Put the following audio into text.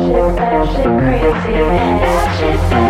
she's batshit crazy and she's